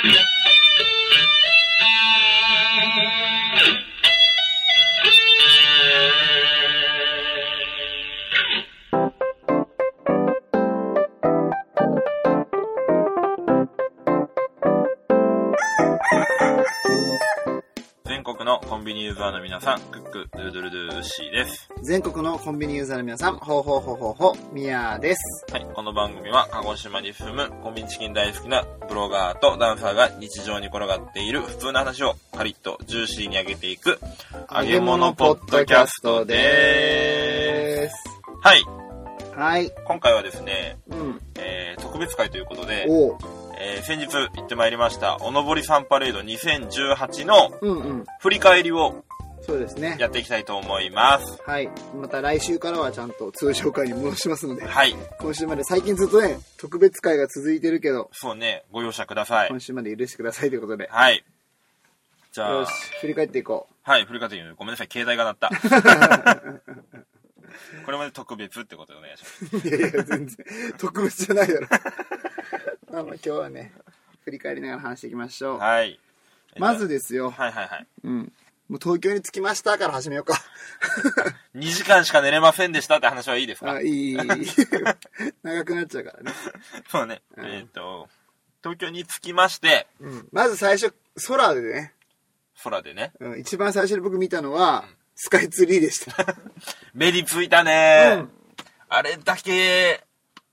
全国のコンビニユーザーの皆さん、クック、ドゥードゥルドゥーシーです。全国のコンビニユーザーの皆さん、ほうほうほうほうほう、みやです。はい、この番組は鹿児島に住むコンビニチキン大好きなブロガーとダンサーが日常に転がっている普通の話をカリッとジューシーに上げていく揚げ物ポッドキャストでーす。す。はい、はい。今回はですね、うん。えー、特別会ということで。えー、先日行ってまいりました、おのぼりさんパレード2018の。振り返りをそうですね。やっていきたいと思います。はい。また来週からはちゃんと通常会に戻しますので、はい、今週まで最近ずっとね、特別会が続いてるけど、そうね、ご容赦ください今。週まで許してくださいということで。はい。じゃあよし、、振り返っていこはい、振り返ってみるごめんなさい、携帯が鳴った。これまで特別ってことでお願いします。う。いやいや、全然、特別じゃないだろ。まあまあ今日はね、振り返りながら話していきましょう。はい。まずですよ、はいはいはい。うん。もう東京に着きましたから始めようか。2時間しか寝れませんでしたって話はいいですか？あ、いい、いい。長くなっちゃうからね。そうね。うんえっ、と、東京に着きまして、うん。まず最初、空でね、空でね、うん、一番最初に僕見たのは、スカイツリーでした。目についたね、うんあれだけ、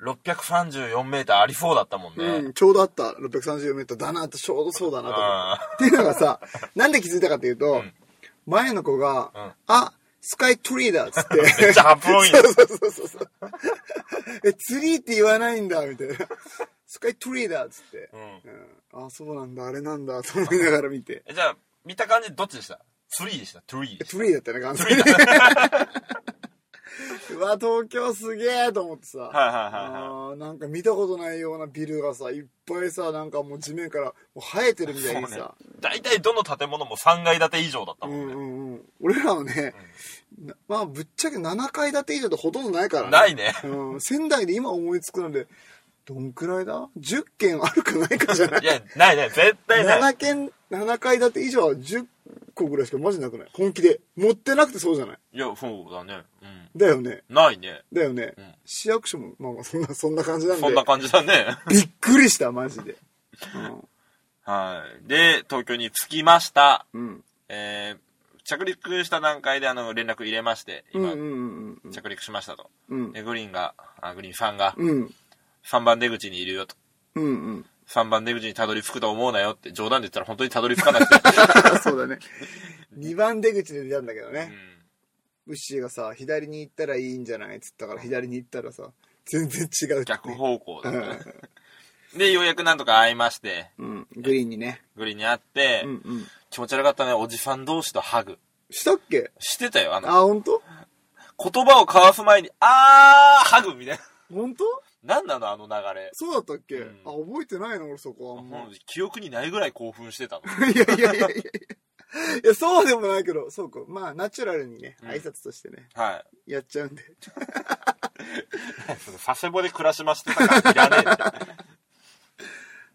634メーターありそうだったもんね。うん、ちょうどあった。630メートルだなって、ちょうどそうだなと思って。あっていうのがさ、なんで気づいたかっていうと、ん前の子が、うんあ、スカイツリーだっつって。めっちゃハップ多いねそうそうそうそう。え、ツリーって言わないんだ、みたいな。スカイツリーだっつって。ーうんうん、あ、そうなんだ、あれなんだ、と思いながら見て。えじゃあ、見た感じどっちでした？ツリーでした？トゥリーえでしツリーだったね、完全に。うわ、東京すげえと思ってさ。た。はいはいはいなんか見たことないようなビルがさ、いっぱいさ、なんかもう地面からもう生えてるみたいにさ。。大体どの建物も3階建て以上だったもんね。うんうんうん。俺らはね、なまあぶっちゃけ7階建て以上ってほとんどないからね。ないね。うん。仙台で今思いつくので、どんくらいだ ?10 軒あるかないかじゃない？いや、ないない、絶対ない。7軒、7階建て以上は10個ぐらいしかマジなくない？本気で。持ってなくてそうじゃない？いや、そうだね。うん。だよね。ないね。だよね。ん市役所も、まあまあそんな、そんな感じなんで。そんな感じだね。びっくりした、マジで。はい。で、東京に着きました。うん。うん。えー、着陸した段階であの、連絡入れまして、今、うんうんうんうん。着陸しましたと。うん。で、グリーンが、あ、グリーンさんが、うん。3番出口にいるよと。うんうん。3番出口にたどり着くと思うなよって冗談で言ったら本当にたどり着かなくて。そうだね。2番出口で出たんだけどね。うん。ウッシーがさ、左に行ったらいいんじゃないっつったから、左に行ったらさ、全然違うってね、逆方向だったね。で、ようやくなんとか会いまして、うん。グリーンにね。グリーンに会って、うんうん。気持ち悪かったね、おじさん同士とハグ。したっけ？してたよ、あの、あ、ほんと言葉を交わす前に、あー、ハグみたいな。ほんとなんなの、あの流れ。そうだったっけ、うんあ、覚えてないの俺そこあんま。もう記憶にないぐらい興奮してたの。いやいやいやいやいや。そうでもないけど、そうか。まあ、ナチュラルにね、うん挨拶としてね、はい。やっちゃうんで。佐世保で暮らしましてたからいらねえ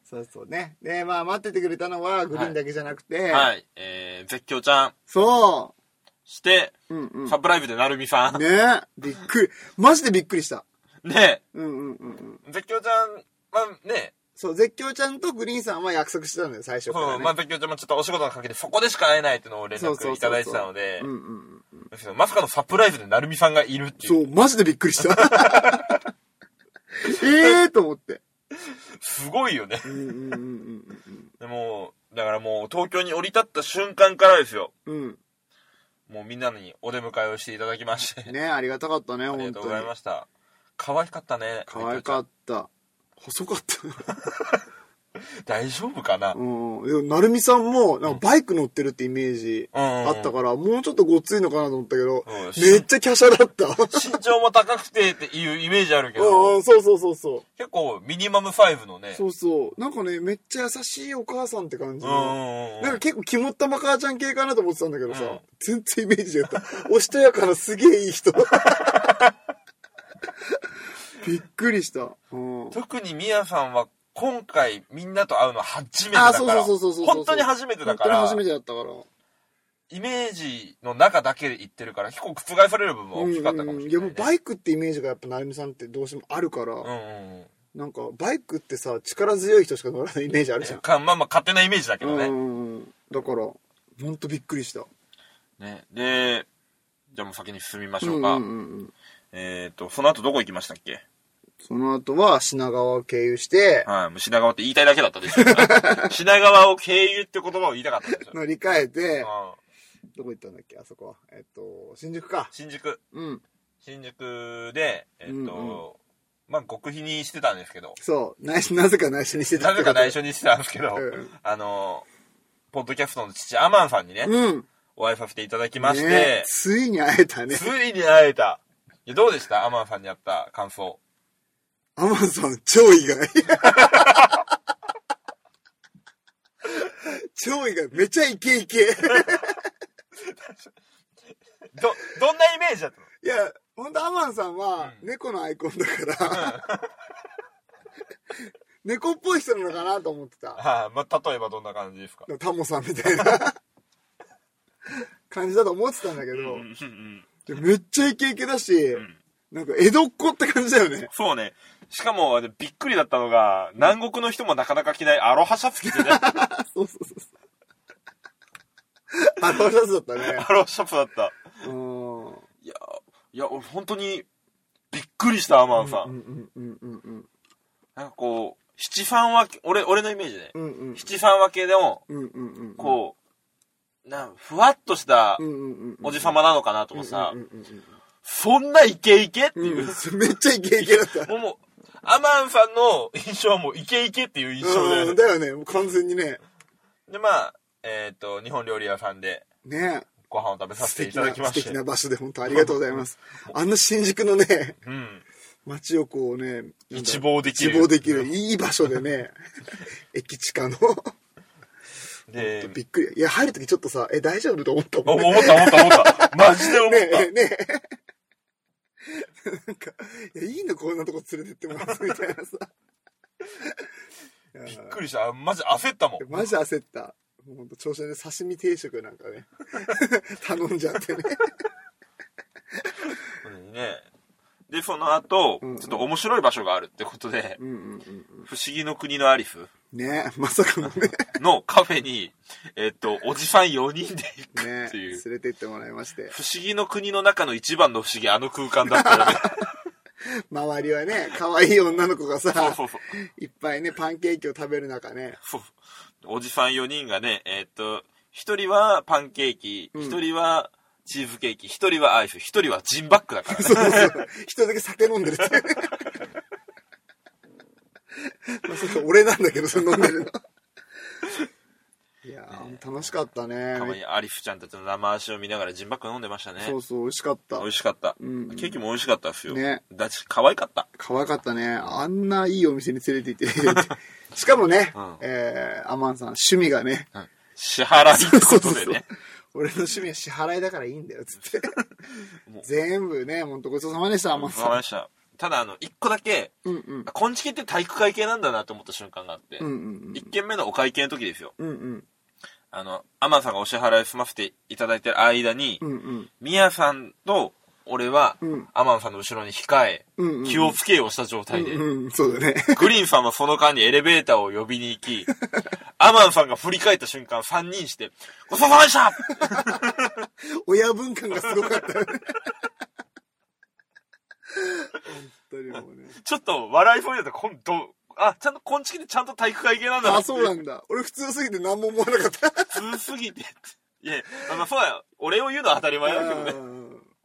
そうそうね。で、まあ、待っててくれたのは、グリーンだけじゃなくて、な。はい。えー、絶叫ちゃんそして、う。うんうん。サプライズでなるみさん。ねびっくり。マジでびっくりした。ねうんうんうんうん。絶叫ちゃんはね、そう、絶叫ちゃんとグリーンさんは約束してたんだよ、最初から、ね。そう、まあ絶叫ちゃんもちょっとお仕事がかけてそこでしか会えないっていうのを連絡いただいてたのでうん、うんうんまさかのサプライズでなるみさんがいるっていう。そう、マジでびっくりした。え えーと思って。すごいよね。うんうんうんうんでも、だからもう東京に降り立った瞬間からですよ。うん。もうみんなにお出迎えをしていただきまして。うん。ねありがたかったね、あ本当に。りがとうございました。可愛かったね。可愛かった。細かった。大丈夫かな？うん。でも、なるみさんも、なんかバイク乗ってるってイメージあったから、もうちょっとごっついのかなと思ったけど、うんめっちゃ華奢だった。身長も高くてっていうイメージあるけうんうど、ん、そうそうそうそう。結構ミニマム5のね。そうそう。なんかね、めっちゃ優しいお母さんって感じうんうんの。うんなんか結構肝っ玉母ちゃん系かなと思ってたんだけどさ、うん全然イメージ違った。おしとやかなすげえいい人。びっくりした。うん。特にミヤさんは今回みんなと会うの初めてだあ、から、そうそうそうそうそう。本当に初めてだか本当にら、初めてだったから。イメージの中だけで言ってるから、結構覆される部分も大きかったかもしれない、ねいやもうバイクってイメージがやっぱ成美さんってどうしてもあるから、うんうんうん。なんかバイクってさ力強い人しか乗らない イメージあるじゃん、かまあまあ勝手なイメージだけどね。うんうんうんだからほんとびっくりしたね。で、じゃあもう先に進みましょうか。うんうんうんうんえっ、と、その後どこ行きましたっけ？その後は品川を経由してはい、もう品川って言いたいだけだったでしょ。品川を経由って言葉を言いたかったでしょ。乗り換えてうん。どこ行ったんだっけあそこは。えっと新宿か。新宿。うん。新宿で、えっ、と、うんうん。まあ極秘にしてたんですけど、そう。内緒 なぜか内緒にしてたなぜか内緒緒にしてたんですけど、うん。あの、ポッドキャストの父、アマンさんにね、うん。お会いさせていただきまして、ねついに会えたね。ついに会えた。いやどうでした？アマンさんに会った感想。アマンさん超意外。超意外。めちゃイケイケ。ど、どんなイメージだったの？いや、ほんとアマンさんはうん。猫のアイコンだから、猫っぽい人なのかなと思ってた。はい、まあ、例えばどんな感じですか？タモさんみたいな。感じだと思ってたんだけど、うんうんめっちゃイケイケだし、ん。なんか江戸っ子って感じだよね。そうね。しかも、びっくりだったのが、南国の人もなかなか着ないアロハシャツ着てね。そうそうそうそう。あのシャツだったね。アロハシャツだった。うん。いや、いや、俺本当に、びっくりした、アマンさん。うんうんうんうんうんなんかこう、七三分け、俺、俺のイメージね。うんうん七三分けでも、うんうんうんこう、なんふわっとしたおじさまなのかなと思ってさそんなイケイケってうんいうう。んめっちゃイケイケだった。アマンさんの印象はもうイケイケっていう印象で、うんだよね、完全にね。で、まあ、えっ、と、日本料理屋さんでねご飯を食べさせていただきまして。敵な場所で本当ありがとうございます。あんな新宿のね、うん。街をこうね、一望できる一望できる、いい場所でね、駅地下の。で、びっくり。いや、入るときちょっとさ、え、大丈夫？と思ったあもんね。思った思った思った。マジで思った。ねえ、ねえ。なんか、いや、いいのこんなとこ連れてってもらってみたいなさ。びっくりした。マジ焦ったもん。マジ焦った。もうほんと、調子で刺身定食なんかね、頼んじゃってね。うんね。で、その後、うんちょっと面白い場所があるってことで、うんうんうん不思議の国のアリスうん。ねえ、まさかのね、のカフェに、えっと、おじさん4人で行くねっていう。連れて行ってもらいまして。不思議の国の中の一番の不思議、あの空間だったよね。周りはね、可愛い女の子がさ、そうそうそう。いっぱいね、パンケーキを食べる中ね、そうおじさん4人がね、えっと、一人はパンケーキ、うん一人はチーズケーキ、一人はアイス、一人はジンバックだからね。そうそうそう。一人だけ酒飲んでるって。まあ、それ俺なんだけど、それ飲んでるの。いやー、楽しかったね。たまにアリフちゃんたちの生足を見ながらジンバック飲んでましたね。そうそう、美味しかった美。味しかった。うんケーキも美味しかったですよ。ねだし、可愛かった。可愛かったね。あんないいお店に連れて行って。しかもね、うんえー、アマンさん、趣味がね、支払いってことでね。俺の趣味は支払いだからいいんだよ、つって。全部ね、ほんとごちそうさまでした、アマンわかりさました。ただ、あの、一個だけ、ん。うんうん。って体育会系なんだなと思った瞬間があって、うんうん一軒目のお会計の時ですよ。うん。うんうん。あの、アマンさんがお支払い済ませていただいてる間に、うんうん。ミヤさんと俺は、うんアマンさんの後ろに控え、気をつけようした状態で、そうだね。グリーンさんはその間にエレベーターを呼びに行き、アマンさんが振り返った瞬間3人して、ごちそうさまでした 親分感がすごかったよね。本当にもうね。ちょっと笑いそうになった今度、あ、ちゃんと、こんちきってちゃんと体育会系なんだなあ、そうなんだ。俺普通すぎて何も思わなかった。普通すぎて。いや、まあそうだよ。俺を言うのは当たり前だけどね。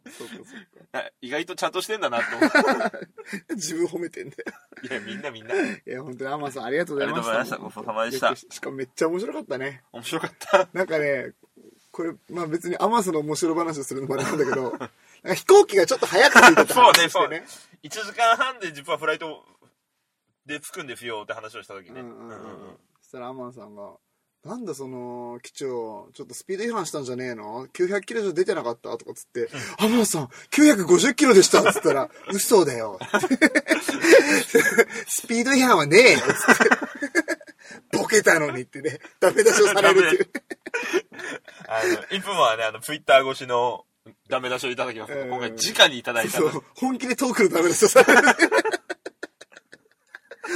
うんそうかそう あ意外とちゃんとしてんだなって思う。か。自分褒めてんだよ。いや、みんなみんな。いや、本当にアマンさんありがとうございました。ありがとうございましたごちそうさまでしたしかもめっちゃ面白かったね。面白かった。なんかね、これ、まあ別にアマンさんの面白話をするのもあれなんだけど、なんか飛行機がちょっと早く着いたってそうね、話してそうね。。1時間半で実はフライトで着くんですよって話をした時ね。うんうんうんうんそしたらアマンさんが、なんだその、機長、ちょっとスピード違反したんじゃねえの ?900 キロ以上出てなかった？とかつって、アマンさん、950キロでした？っつったら、嘘だよ。スピード違反はねえよつって。ボケたのにってね、ダメ出しをされるっていう。あの、いつもはね、あの、ツイッター越しのダメ出しをいただきます今回直にいただいたのそう、本気でトークのダメ出しをされる。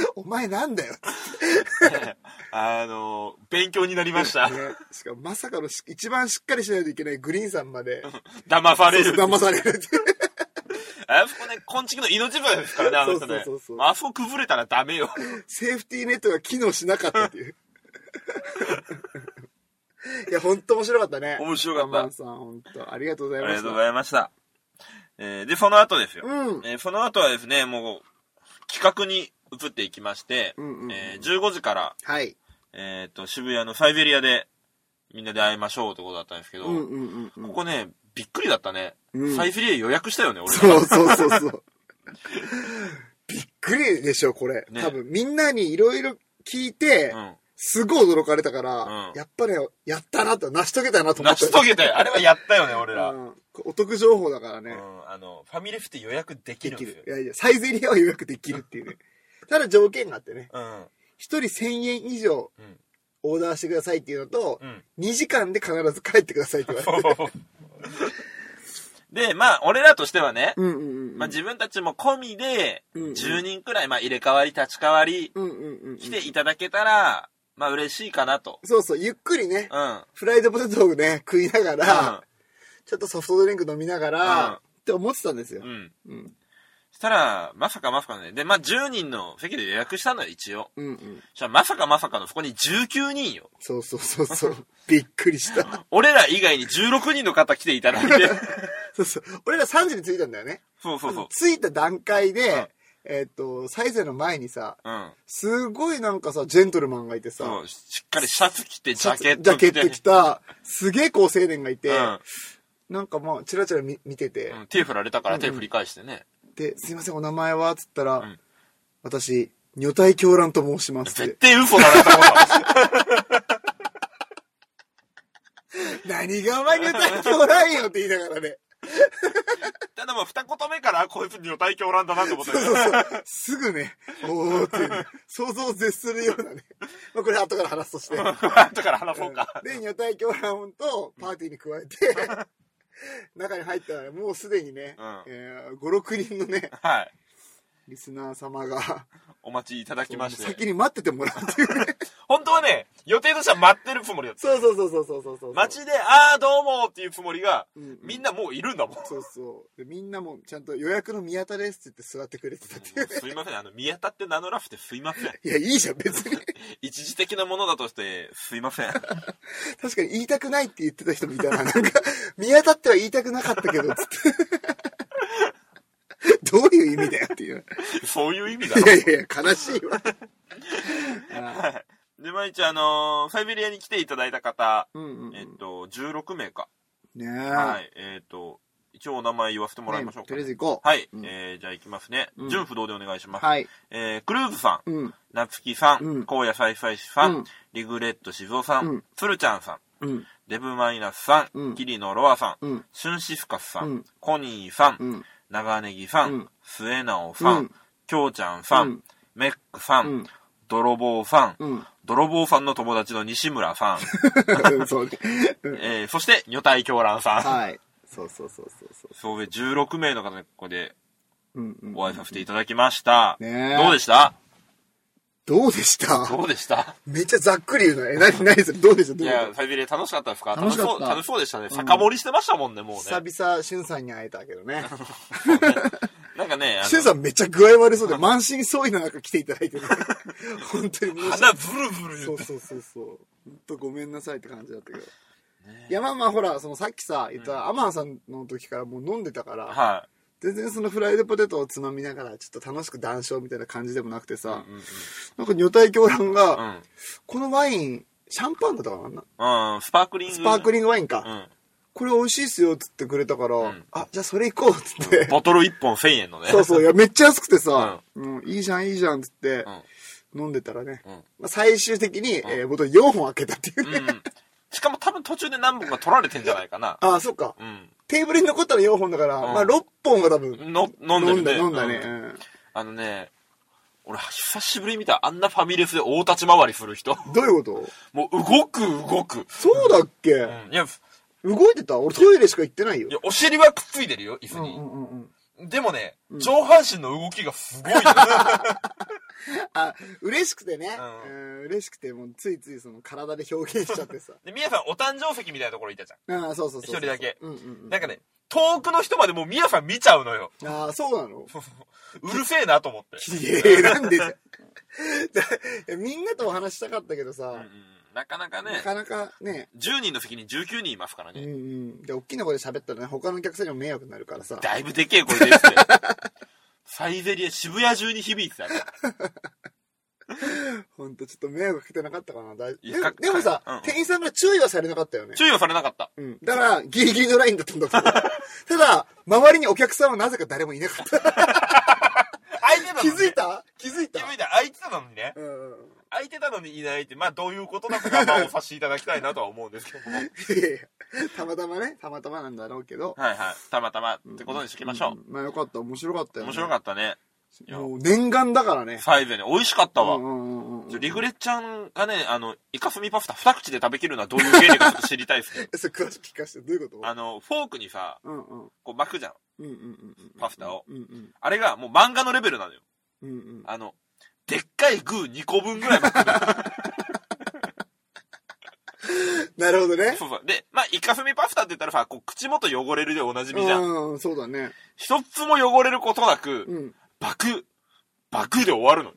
お前なんだよ あの、勉強になりました。ね、しかもまさかのし一番しっかりしないといけないグリーンさんまで 騙される。騙されるって。あそこね、昆虫の命分ですからね、あの人ねそうそうそう。あそこ崩れたらダメよ。セーフティーネットが機能しなかったっていう。いや、ほんと面白かったね。面白かったさん、ほんと。ありがとうございました。ありがとうございました。えーで、その後ですよ。うんえーその後はですね、もう、企画に移っていきまして、うんうんうんえー15時から、はい。えっ、と、渋谷のサイベリアで、みんなで会いましょうってことだったんですけど、うんうんうんうん。ここね、びっくりだったね。うんサイベリア予約したよね、俺そうそうそうそう。びっくりでしょ、これ。ね多分、みんなにいろいろ聞いて、うん。すごい驚かれたから、うんやっぱね、やったなと、成し遂げたなと思成った。し遂げたよ。あれはやったよね、俺ら。うん。うんお得情報だからね。あの、ファミレスって予約できるんですよ。。るいやいや、サイゼリアは予約できるっていうね。ただ条件があってね、うん。一人1000円以上うん。オーダーしてくださいっていうのと、うん。2時間で必ず帰ってくださいって言われて。で、まあ、俺らとしてはね、うんうんうん。まあ自分たちも込みで、うんうん10人くらい、まあ入れ替わり立ち替わり。来ていただけたら、まあ嬉しいかなと。そうそう、ゆっくりね、うん。フライドポテトをね、食いながら、うんちょっとソフトドリンク飲みながら、うんって思ってたんですよう。ん。うん。そしたら、まさかまさかね。で、まあ10人の席で予約したのよ、一応。うんうん。そしたらまさかまさかのそこに19人よ。そうそうそうそう。びっくりした。俺ら以外に16人の方来ていただいて。そうそう。俺ら3時に着いたんだよね。そうそうそう。着いた段階で、うんえっ、と、サイゼの前にさ、うん。すごいなんかさ、ジェントルマンがいてさ、そう、しっかりシャツ着て、ジャケッジト着て。ャケット着た、すげえ高青年がいて、うんなんかまあ、チラチラ見見てて、うん。手振られたから手振り返してね。で、すいません、お名前はつったら、ん私、女体狂乱と申しますって。絶対嘘だなと思った。何がお前女体狂乱よって言いながらね。ただもう二言目から、こいつ女体狂乱だなと思ったよそうそう。すぐね、おーっていうね、想像を絶するようなね。まあこれ後から話すとして。後から話そうか。で、女体狂乱とパーティーに加えて、中に入ったらもうすでにね、うんえー5、6人のね、はい。リスナー様が、お待ちいただきまして。先に待っててもらうっていうね。本当はね、予定としては待ってるつもりだった。そうそうそうそうそうそうそう。街で、あーどうもっていうつもりが、うんみんなもういるんだもん。そうそう。で、みんなもちゃんと予約の宮田ですって言って座ってくれてたっていうね。すいません、あの、宮田って名乗らせてすいません。いや、いいじゃん、別に。一時的なものだとして、すいません。確かに言いたくないって言ってた人もいたな。なんか、宮田っては言いたくなかったけど、つって。どういう意味だよっていう。そういう意味だろ。いやいやいや、悲しいわ。で、まあ一応あのーサイベリアに来ていただいた方、うんうんうん。えっと、16名か。ねえ。はい。えっと、一応お名前言わせてもらいましょうか、ねとりあえず行こう。はい。うんえー、じゃあ行きますね。うん順不動でお願いします。はい。えー、クルーズさん、うん。なつきさん、うん荒野サイサイさん、うんリグレット静雄さん、うんつるちゃんさん、うん。デブマイナスさん、うんキリノロアさん、うん。シュンシスカスさん、うんコニーさん、うん。長ネギさん、うん末直さん、うんちゃんさん、うんメックさん、うん泥棒さん、うん。泥棒さんの友達の西村さ ん、そうえー、そして女体狂乱さん。はい。そうそうそうそうそう。そうで16名の方にここで。お会いさせていただきました。ねえどうでした？どうでした？どうでした？めっちゃざっくり言うの。え、何、何それ？どうでした？どいうや、でした？サイベリア楽しかったですか？楽しかったそう楽しそうでしたね。ん酒盛りしてましたもんね、もうね。久々、しゅんさんに会えたけどね。なんかね、しゅんさんめっちゃ具合悪そうで、満身創痍の中来ていただいてね。本当に鼻ブルブル。そうそうそうそう。本当ごめんなさいって感じだったけど。いや、まあまあほら、そのさっきさ、言ったアマンさんの時からもう飲んでたから、は全然そのフライドポテトをつまみながら、ちょっと楽しく談笑みたいな感じでもなくてい。さ、うんうんなんか女体狂乱が、うん。このワイン、シャンパンだったかな？うん。うん、スパークリング。スパークリングワインか。うん。これ美味しいっすよっつってくれたから、んあ、じゃあそれ行こうっつって。ボトル1本1000円のね。そうそう、いや、めっちゃ安くてさ、うん、いいじゃん、いいじゃんっつって、飲んでたらね、うん。まあ、最終的に、えーボトル4本開けたっていうね。うん。うん。しかも多分途中で何本か取られてんじゃないかな。ああ、そっか。うん。テーブルに残ったの4本だから、んまあ6本が多分、の、飲んでるね。飲んだね。ううんんあのね、俺、久しぶりに見た。あんなファミレスで大立ち回りする人。どういうこと？もう、動く、動く。そうだっけ、うん。いや、動いてた？俺トイレしか行ってないよい。や、お尻はくっついてるよ、椅子に。うんうんうんうん。でもね、上半身の動きがすごいの。あ、嬉しくてね。ううん、嬉しくて、もうついついその体で表現しちゃってさ。で、みやさんお誕生席みたいなところいたじゃん。ああ、そうそうそうそう。一人だけうんうんうん。なんかね、遠くの人までもうみやさん見ちゃうのよ。ああ、そうなの？うるせえなと思って。いやなんでだよだみんなとお話したかったけどさ、うんうんなかなかねな、かなかね、10人の席に19人いますからうんうね。ん。で、大きな声で喋ったらね、他のお客さんにも迷惑になるからさ。だいぶでけえ声ですって。サイゼリア渋谷中に響いてたよ。ほんと、ちょっと迷惑かけてなかったかな。大でもいやかでもさ、うんうん店員さんが注意はされなかったよね。注意はされなかった。うん。だから、ギリギリのラインだったんだと思う。ただ、周りにお客さんはなぜか誰もいなかった。気づいた？気づいた？気づいた。空いてたのにね。うん。空いてたのにいないって、まあどういうことなのかまあお察しいただきたいなとは思うんですけども。たまたまね、たまたまなんだろうけど。はい。たまたまってことにしときましょんまあよかった、面白かったう。よ、ね。面白かったね。もう念願だからね。サイゼね、美味しかったわ。うんうんうんうん。リグレッちゃんがね、あの、イカスミパスタ二口で食べきるのはどういう原理かちょっと知りたいですけど。え、それ詳しく聞かせて、どういうこと？あの、フォークにさ、うんうん。こう巻くじゃん。うんうんうんうん。パスタをうんうん。あれがもう漫画のレベルなのよ。うんうん。あの、でっかいグー2個分ぐらい巻くのよ なるほどね。そうそう。で、まあ、イカスミパスタって言ったらさ、こう、口元汚れるでおなじみじゃん。うん、そうだね。一つも汚れることなく、うん。バク、バクで終わるのよ。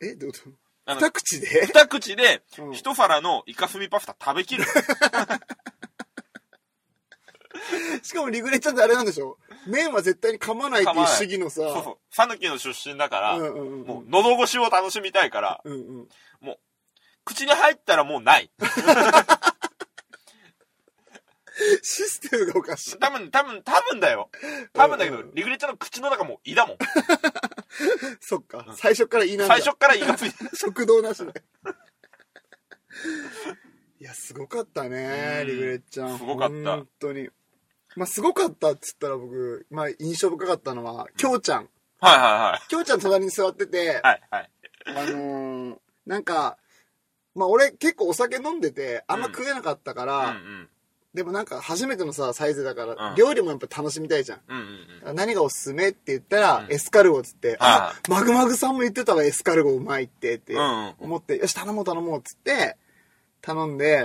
え、どういうこと？二口で？二口でうん、一皿のイカスミパスタ食べきる。しかもリグレちゃんってあれなんでしょ？麺は絶対に噛まないっていう主義のさ。そうそう。さぬきの出身だから、うんうんうん。もう、喉越しを楽しみたいから、うんうん。口に入ったらもうない。システムがおかしい。多分、多分、多分だよ。多分だけどうんうん、リグレッチャーの口の中もう胃だもん。そっか。最初からいいなんだ。最初から胃がついてる。食堂なしで。いや、すごかったねう、んリグレッちゃん。すごかった本当に。まあ、すごかったっつったら僕、まあ、印象深かったのは、きょうちゃん。はいはきょうちゃん隣に座ってて、いはい。はいはい。あのー、なんか、まあ、俺結構お酒飲んでて、あんま食えなかったから、うんうん。でもなんか初めてのさ、サイズだから、うん料理もやっぱ楽しみたいじゃん。うんうんうん。何がおすすめって言ったら、うんエスカルゴっつって、あは、マグマグさんも言ってたわ、エスカルゴうまいってってうんうん思って、よし、頼もう頼もうっつって、頼んで、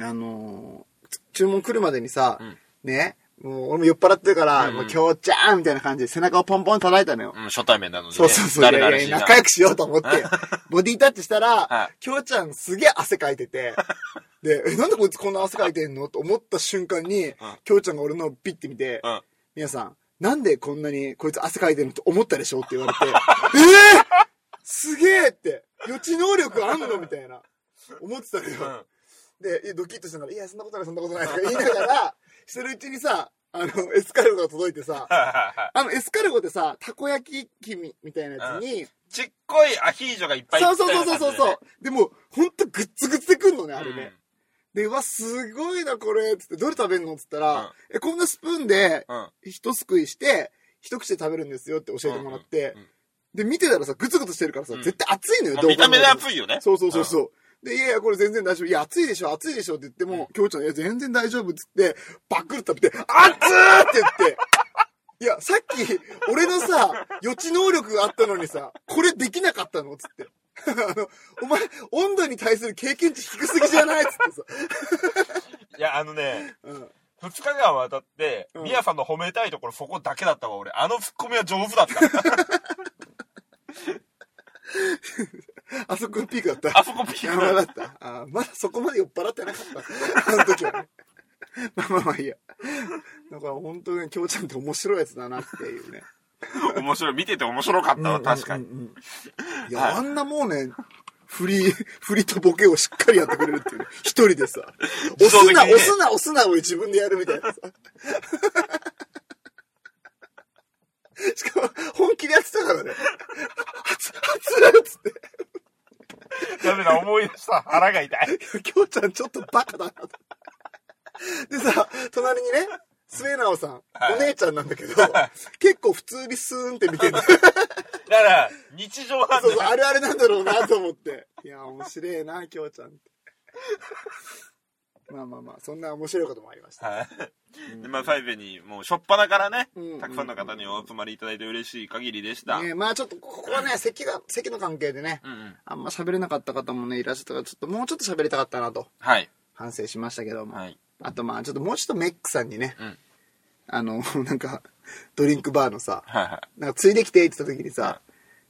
あのー注文来るまでにさ、うんね、もう俺も酔っ払ってるから、うんうんもう今日ちゃーみたいな感じで背中をポンポン叩いたのよ。うん、初対面なのにね。そうそうそう。仲良くしようと思って、ボディタッチしたら、はきょうちゃんすげえ汗かいてて、で、え、なんでこいつこんな汗かいてんのと思った瞬間に、きょうちゃんが俺のピッて見て、うん。皆さん、なんでこんなにこいつ汗かいてるのと思ったでしょって言われて、えー、すげえって、予知能力あんのみたいな、思ってたのよ。うん。で、えドキッとしたから、いや、そんなことない、そんなことないとか言いながら、してるうちにさ、あの、エスカルゴが届いてさ。あの、エスカルゴってさ、たこ焼き器みみたいなやつに、ちっこいアヒージョがいっぱいそうそうそうそうそうそう。でも、ほんとグッツグツでくんのね、ああれね。で、うわ、すごいな、これ、つって、どれ食べんのつったら、うんえ、こんなスプーンで。一すくいして、一口で食べるんですよって教えてもらって、で、見てたらさ、グツグツしてるからさ、うん絶対熱いのよ、まあどう考えても見た目で熱いよね。そうそうそうそう。で、いやいや、これ全然大丈夫。いや、熱いでしょ、熱いでしょって言っても、きょうちゃん、いや、全然大丈夫っつって、バックル食べて、熱ーって言って、いや、さっき、俺のさ、予知能力があったのにさ、これできなかったのつって。あの、お前、温度に対する経験値低すぎじゃないつってさ。いや、あのね、うん。二日間渡って、うんミヤさんの褒めたいところそこだけだったわ、俺。あのツッコミは上手だった。あそこがピークだった。あそこピークだっ山だった。あまだそこまで酔っ払ってなかった。あの時はね。まあまあまあいいや。だから本当に、きょうちゃんって面白いやつだなっていうね。た。面白い。見てて面白かったわ、確かに。うんうんうん。いや、あんなもうね、振り、振りとボケをしっかりやってくれるっていうね。一人でさ。押すな、押すな、押すなを自分でやるみたいなさ。しかも、本気でやってたからね。はつ、はつらっつって。ダメだ、思い出した。腹が痛い。きょうちゃんちょっとバカだなと。でさ、隣にね、末直さん、はいお姉ちゃんなんだけど、結構普通にスーンって見てる。だから、日常なんだそうそう、よ。あるあるなんだろうなと思って。いや、面白いな、きょうちゃんって。まあまあまあ、そんな面白いこともありました。はい。で、まあ、に、もう、しょっぱなからねうん、たくさんの方にお集まりいただいて嬉しい限りでした。ねまあちょっと、ここはね、席が、席の関係でね、うんうん。あんま喋れなかった方もね、いらっしゃったから、ちょっともうちょっと喋りたかったなと、はい。反省しましたけども。はい。あとまあ、ちょっともうちょっとメックさんにね、うんあの、なんか、ドリンクバーのさ、はいはい。なんかついできてって言った時にさ、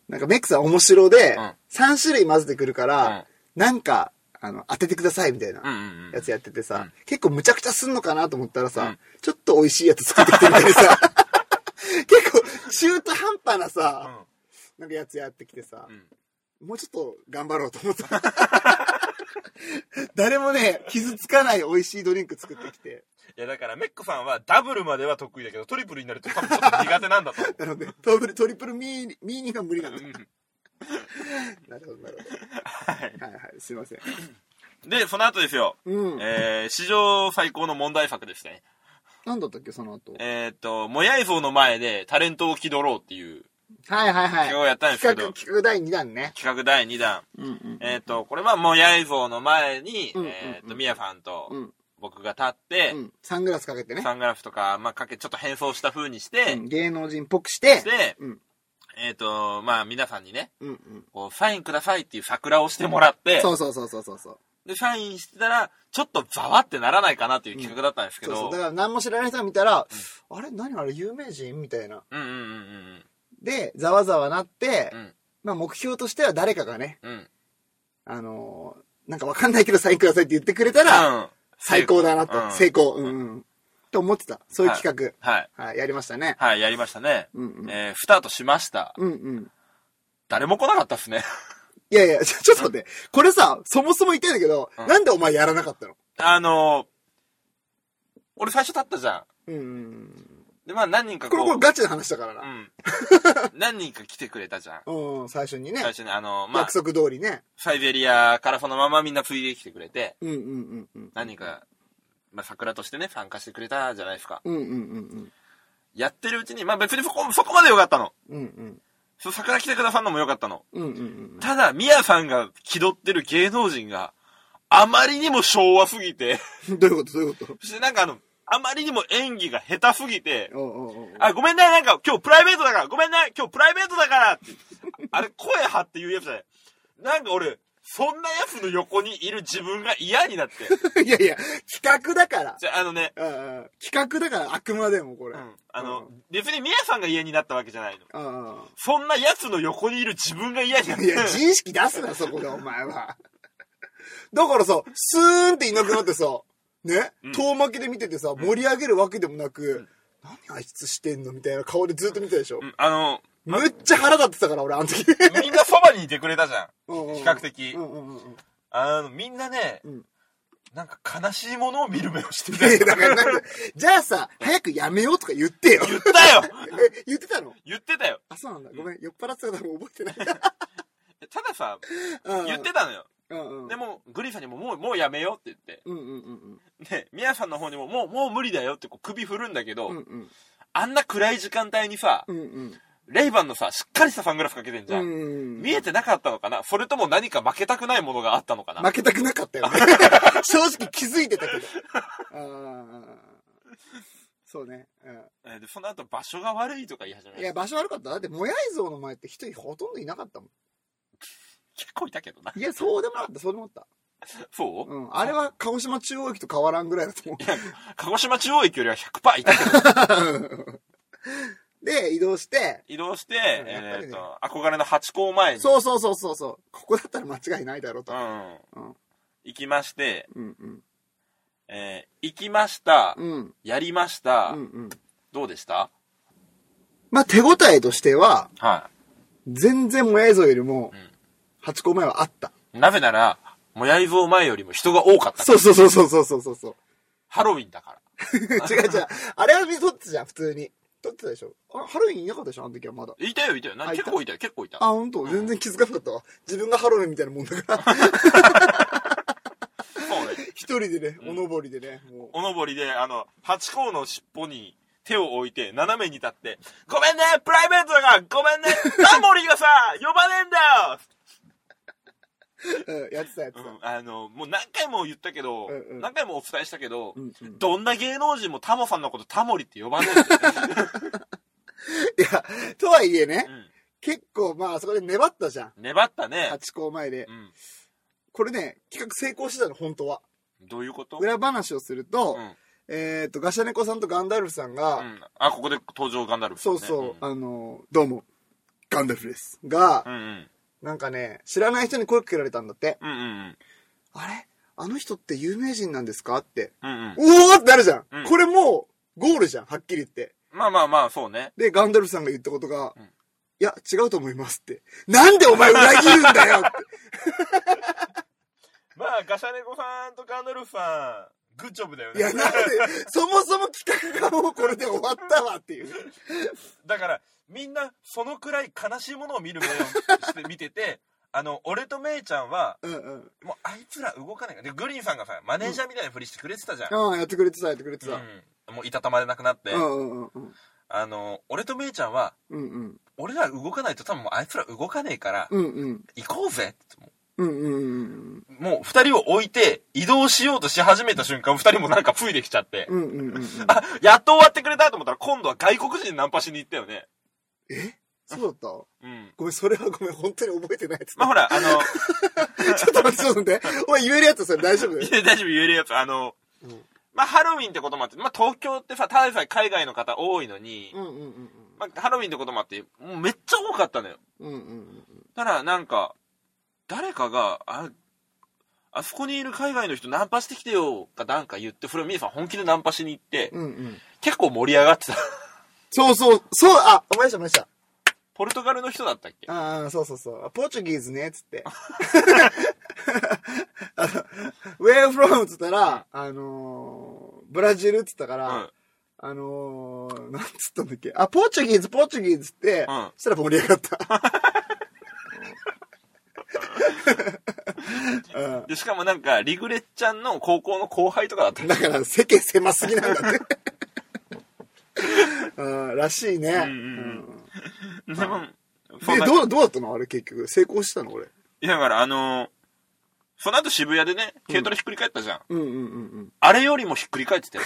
なんかメックさん面白で、うん3種類混ぜてくるから、うんなんか、あの、当ててくださいみたいなうんうんうんやつやっててさ、うん結構むちゃくちゃすんのかなと思ったらさ、うんちょっと美味しいやつ作ってきてみたいなさ、結構中途半端なさ、なんかやつやってきてさう、ん。もうちょっと頑張ろうと思った。誰もね、傷つかない美味しいドリンク作ってきて。いや、だから、メックさんはダブルまでは得意だけど、トリプルになると多分ちょっと苦手なんだと思う。なので、トリプル、ミーニ、ミーニが無理なんだ。うんなるほど、なるほはい。ど。はいはい、すいません。で、その後ですよ。うん。えー、史上最高の問題作ですね。なんだったっけ、その後。えーっと、もやい像の前でタレントを気取ろうっていうはいはいはい。企画をやったんですけど企画、、企画第2弾ね。企画第2弾。うんうん。えーっと、これはもやい像の前に、うんうんうんえーっと、みやさんとうん。僕が立って、うん。サングラスかけてね。サングラスとか、まあ、かけ、ちょっと変装した風にして、うん芸能人っぽくして。で、うん。えーっと、まあ、皆さんにね、うんうん。こう、サインくださいっていう桜をしてもらって、そうそうそうそうそうそう。で、サインしてたら、ちょっとざわってならないかなっていう企画だったんですけど、そうそう。だから何も知らない人が見たら、あれ？何あれ有名人？みたいな。うんうんうんで、ざわざわなって、うんうん。まあ目標としては誰かがね、うん。うん。あのーなんかわかんないけどサインくださいって言ってくれたら、うん。最高だなと。うん成功。うんうん。と思ってた。そういう企はい。画。はい、やりましたね。はい、やりましたね。うんうん。えー、スタートしました。うんうん。誰も来なかったっすね。いやいや、ちょっと待って。これさ、そもそも言ってんだけど、うんなんでお前やらなかったの？あのー、俺最初立ったじゃん。うんうんで、まあ何人かうん。これ、これガチで話したからな。うん。何人か来てくれたじゃん。うん、うん、最初にね最。初に、あのー、まあ約、束通りね。サイベリアからそのままみんなついできてくれて、うんうんうんうん。何人か、まあ桜としてね、参加してくれたじゃないですか。うんうんうんやってるうちに、まあ別にそこ、そこまでよかったの。うん。うんうん。そう桜来てくださるのもよかったの。うんうんうん。ただ、ミヤさんが気取ってる芸能人があまりにも昭和すぎて、どういうこと？どういうこと？そしてなんかあの、あまりにも演技が下手すぎて、おうおうおうあ、ごめんね、なんか今日プライベートだから、ごめんね、今日プライベートだからって。あれ、声張って言うやつじゃない。なんか俺、そんなやつの横にいる自分が嫌になって。いやいや、企画だから。じゃあ、あのね、うんうん企画だから、あくまでもこれ。うん、あの、別にミヤさんが嫌になったわけじゃないの。うんうんそんなやつの横にいる自分が嫌になって。いや、自意識出すな、そこで、お前は。だからさ、スーンっていなくなってさ、ね、うん遠巻きで見ててさ、盛り上げるわけでもなく、何あいつしてんの？みたいな顔でずっと見てたでしょ。うんあの、むっちゃ腹立ってたから、俺、あの時。みんなそばにいてくれたじゃん。比比較的。あの、みんなね、うんなんか悲しいものを見る目をしていやいやた。だからなんか、じゃあさ、早くやめようとか言ってよ。言ったよ え、言ってたの？言ってたよ。あ、そうなんだ。ごめん、酔っ払ってたから多分覚えてない。たださ、うん言ってたのよ。うんうん。でも、グリーンさんにももう、もうやめようって言って。うんうんうんで、ミヤさんの方にも、もう、もう無理だよってこう首振るんだけど、うん。うんうん。あんな暗い時間帯にさ、うんうん。レイバンのさ、しっかりしたサングラスかけてんじゃん。うん見えてなかったのかな？それとも何か負けたくないものがあったのかな？負けたくなかったよね。正直気づいてたけど。そうね。うえーで、その後場所が悪いとか言い始めん。いや、た。場所悪かった。だって、もやい像の前って人ほとんどいなかったもん。結構いたけどな。いや、そうでもなかった、そうでもなかっそう、た。うん。あれは鹿児島中央駅と変わらんぐらいだと思う。鹿児島中央駅よりは100%いたけど、で、移動して、移動して、んやっぱえっ、りねと、憧れの八甲前に、そうそうそうそうそう。ここだったら間違いないだろうと。うん。うん。行きまして、うんうん。えー行きました、うん。やりました、うんうん。どうでした？まあ、手応えとしては、は全然もやい像よりもうん、八個前はあった。い。なぜなら、もやい像前よりも人が多かった。そうそうそうそうそうそうそう。ハロウィンだから。違う違う。あれは撮ってたじゃん、普通に。撮ってたでしょ。あ、ハロウィンいなかったでしょ、あの時はまだ。いたよ、いたよ。なあいた？結構いたよ、結構いた。あ、ほんと全然気づかなかったわ。自分がハロウィンみたいなもんだから。そうね。一人でね、おのぼりでね、もう。おのぼりで、あの、ハチ公の尻尾に手を置いて、斜めに立って、ごめんねプライベートだからごめんねタモリがさ呼ばねえんだようん、やってたやってた。うん、あの、もう何回も言ったけど、うんうん何回もお伝えしたけど、うんうんどんな芸能人もタモさんのことタモリって呼ばねえって。いや、とはいえねう、ん。結構まああそこで粘ったじゃん。粘ったねハ。チ公前でう。ん。これね、企画成功してたの、本当は。どういうこと？裏話をすると、うん。えっ、と、ガシャネコさんとガンダルフさんが、うん。あ、ここで登場ガンダルフさんね、そうそう、あの、どうも、ガンダルフです。がう、ん。うんなんかね、知らない人に声かけられたんだって。うん。うんうんあれ？あの人って有名人なんですか？って。うん。うんおーってなるじゃん。うんこれもう、ゴールじゃん、はっきり言って。ままあまあまあ、そうね。で、ガンダルフさんが言ったことが、うんいや、違うと思いますって。なんでお前裏切るんだよって。まあ、ガシャネコさんとガンダルフさん、グッジョブだよね。いや、なんで、そもそも企画がもうこれで終わったわっていう。だから、みんな、そのくらい悲しいものを見る目をして見てて、あの、俺とメイちゃんは、うんうん。もうあいつら動かないから。で、グリーンさんがさ、マネージャーみたいなふりしてくれてたじゃん。ああ、やってくれてた、やってくれてた。うん。もういたたまれなくなって。うんうんうんうん。あの、俺とメイちゃんは、うんうん。俺ら動かないと多分もうあいつら動かねえから、うんうん。行こうぜってもうんうんうん。うもう二人を置いて移動しようとし始めた瞬間、二人もなんか吹いてきちゃって、うんうんうんうん。あ、やっと終わってくれたと思ったら今度は外国人ナンパしに行ったよね。え？そうだった？うん。ごめん、それはごめん、本当に覚えてないやつ。まあほら、あの、ちょっと待って、ちょっと待って。お前言えるやつそれ大丈夫？いや大丈夫言えるやつ、あの、うんまあハロウィンってこともあって、まあ東京ってさ、ただでさえ海外の方多いのに、うんうんうんまあハロウィンってこともあって、もうめっちゃ多かったのよ。うん。うんうんうんただなんか、誰かが、あ、あそこにいる海外の人ナンパしてきてよ、かなんか言って、それを皆さん本気でナンパしに行って、うん。うんうん。結構盛り上がってた。そうそう、そう、あ、思い出した思い出した。ポルトガルの人だったっけ？ああ、そうそうそう。ポーチュギーズね、つって。あの、where from? っつったら、あのー、ブラジルっつったから、うん。あのー、なんつったんだっけ？あ、ポーチュギーズ、ポーチュギーズって、うんそしたら盛り上がった。うんで、しかもなんか、リグレッちゃんの高校の後輩とかだったっだから世間狭すぎなんだって。うん、らしいね。うんうんけでも、そで、んなどう、どうだったの？あれ結局。成功したの？俺。いやだからあのーその後渋谷でね、軽トラひっくり返ったじゃん。うんうんうんうん。あれよりもひっくり返ってたよ。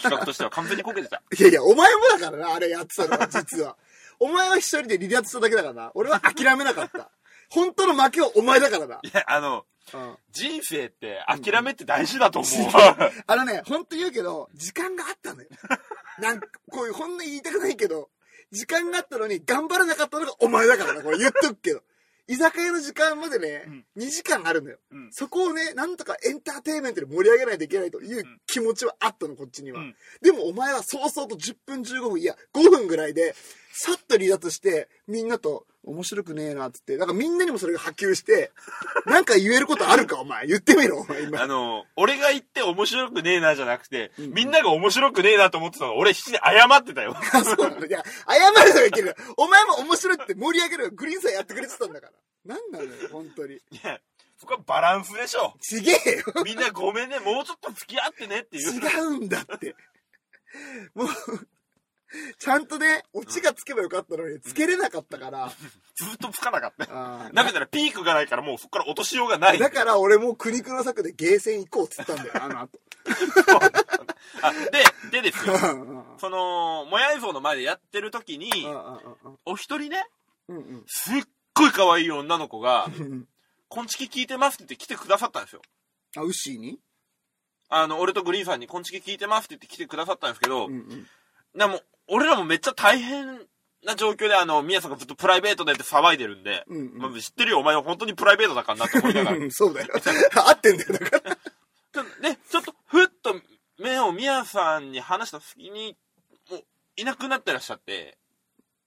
企画としては完全にこけてた。いやいや、お前もだからな、あれやってたのは、実は。お前は一人で離脱しただけだからな。俺は諦めなかった。本当の負けはお前だからな。いや、あの、うん。人生って諦めって大事だと思う。あのね、本当言うけど、時間があったのよ。なんか、こういう、ほんの言いたくないけど、時間があったのに頑張らなかったのがお前だからな、これ言っとくけど。居酒屋の時間までね、2時間あるのよ。うんそこをね、なんとかエンターテインメントで盛り上げないといけないという気持ちはあったの、こっちには。うんでもお前は早々と10分15分、いや、5分ぐらいで、さっと離脱して、みんなと、面白くねえな、つって。だからみんなにもそれが波及して、なんか言えることあるか、お前。言ってみろ、お前、今あ。の、俺が言って面白くねえなじゃなくて、んみんなが面白くねえなと思ってたの俺必死で謝ってたよ。あ そうなのいや、謝るのはいける。お前も面白いって盛り上げるよ。グリーンさんやってくれてたんだから。なんなのよ、本当に。いや、そこはバランスでしょ。ちげえよ。みんなごめんね、もうちょっと付き合ってねっていう。違うんだって。もう、ちゃんとね、オチがつけばよかったのに、つけれなかったから。ずっとつかなかったよ。なぜならピークがないからもうそこから落としようがない。だから俺も苦肉の策でゲーセン行こうっつったんだよ、あの後。あで、でですよ。その、もやい像の前でやってる時に、うんお一人ね、うんうんすっごい可愛い女の子が、うん。こんちき聞いてます？って言って来てくださったんですよ。あ、ウッシーに？あの、俺とグリーンさんにこんちき聞いてます？って言って来てくださったんですけど、うんうん。でも、俺らもめっちゃ大変な状況で、あの、ミヤさんがずっとプライベートでって騒いでるんで、うんうんまあ知ってるよ、お前は本当にプライベートだからなって思いながら。う んそうだよ。合ってんだよ、だから。ちょで、ちょっと、ふっと目をミヤさんに話した時に、もう、いなくなってらっしゃって、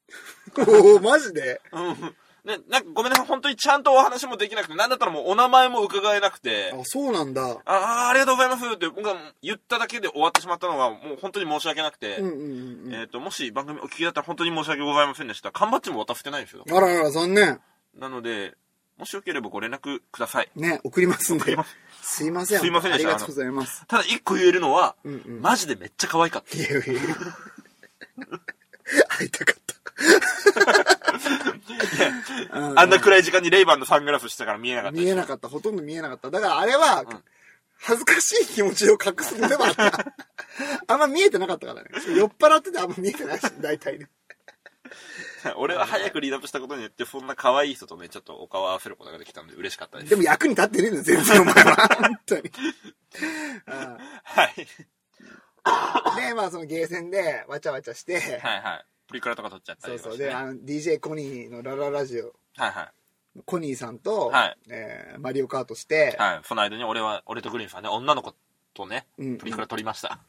おおマジで？うん。ね、なんかごめんなさい、本当にちゃんとお話もできなくて、なんだったらもうお名前も伺えなくて、あ、そうなんだ。ああ、ありがとうございますって僕が言っただけで終わってしまったのは、もう本当に申し訳なくて、うんうんうんうん。えっ、と、もし番組お聞きだったら本当に申し訳ございませんでした。缶バッジも渡せてないんですよ。あらあら、残念。なので、もしよければご連絡ください。ね、送りますんでます。すいません。すいませんでしたありがとうございます。ただ一個言えるのは、うんうんマジでめっちゃ可愛かった。いやいやいや 会いたかった。うんあんな暗い時間にレイバンのサングラスしてたから見えなかった。見えなかった。ほとんど見えなかった。だからあれは、恥ずかしい気持ちを隠すのでもあった。あんま見えてなかったからね。酔っ払っててあんま見えてないし、大体ね。俺は早くリードアップしたことによって、そんな可愛い人とね、ちょっとお顔を合わせることができたので嬉しかったです。でも役に立ってねえんだよ、全然お前は。本当に。うんはい。で、まあそのゲーセンでわちゃわちゃして、はいはい。プリクラとか撮っちゃったそうそう。りとかして、ね。で、あの、DJ コニーのラララジオ、はいはい。コニーさんと、はいえーマリオカートして、はい。その間に俺は、俺とグリーンさんね、女の子とね、うんプリクラ撮りました。